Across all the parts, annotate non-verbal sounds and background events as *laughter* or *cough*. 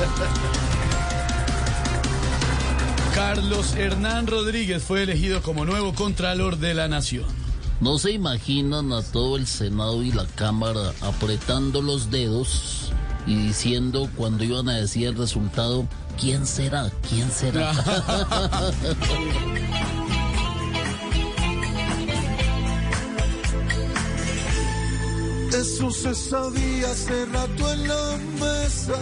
*laughs* Carlos Hernán Rodríguez fue elegido como nuevo Contralor de la Nación. No se imaginan a todo el Senado y la Cámara apretando los dedos y diciendo cuando iban a decir el resultado, ¿quién será? ¿Quién será? *laughs* *laughs* Eso se sabía hace rato en la mesa,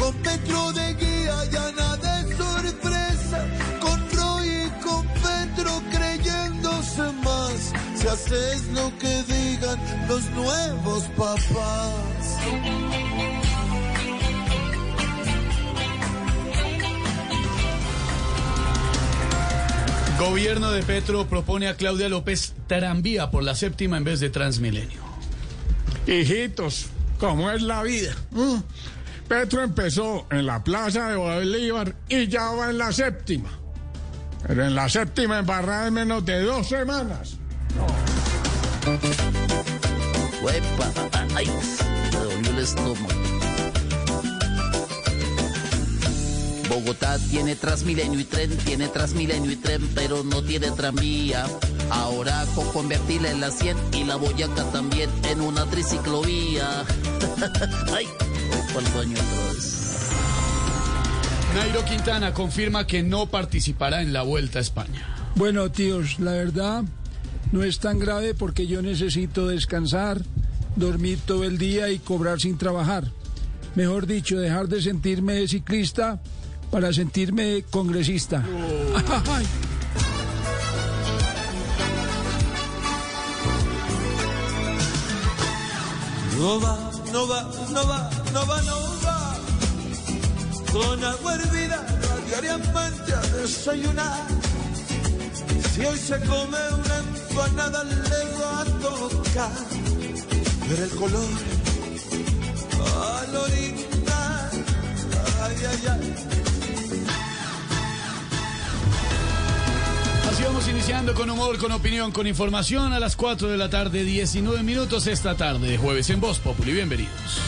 con Petro de guía ya nada de sorpresa, con Roy y con Petro creyéndose más, si haces lo que digan los nuevos papás. Gobierno de Petro propone a Claudia López tranvía por la séptima en vez de Transmilenio. Hijitos, ¿cómo es la vida? Mm. Petro empezó en la plaza de Bolívar y ya va en la séptima. Pero en la séptima embarrada en menos de dos semanas. Ay, el estómago. Bogotá tiene Transmilenio y tren, tiene Transmilenio y tren, pero no tiene tranvía. Ahora con convertirla en la 100 y la Boyacá también en una triciclovía. *laughs* Ay, voy para el. Nairo Quintana confirma que no participará en la Vuelta a España. Bueno, tíos, la verdad no es tan grave porque yo necesito descansar, dormir todo el día y cobrar sin trabajar. Mejor dicho, dejar de sentirme ciclista para sentirme congresista. Ay. No va, no va, no va, no va, no va. Con agua hervida, la diariamente a desayunar. Si hoy se come una empanada, le va a tocar ver el color al orinar. Ay, ay, ay. Así vamos iniciando con humor, con opinión, con información a las 4 de la tarde, 19 minutos esta tarde, jueves en Voz Populi. Bienvenidos.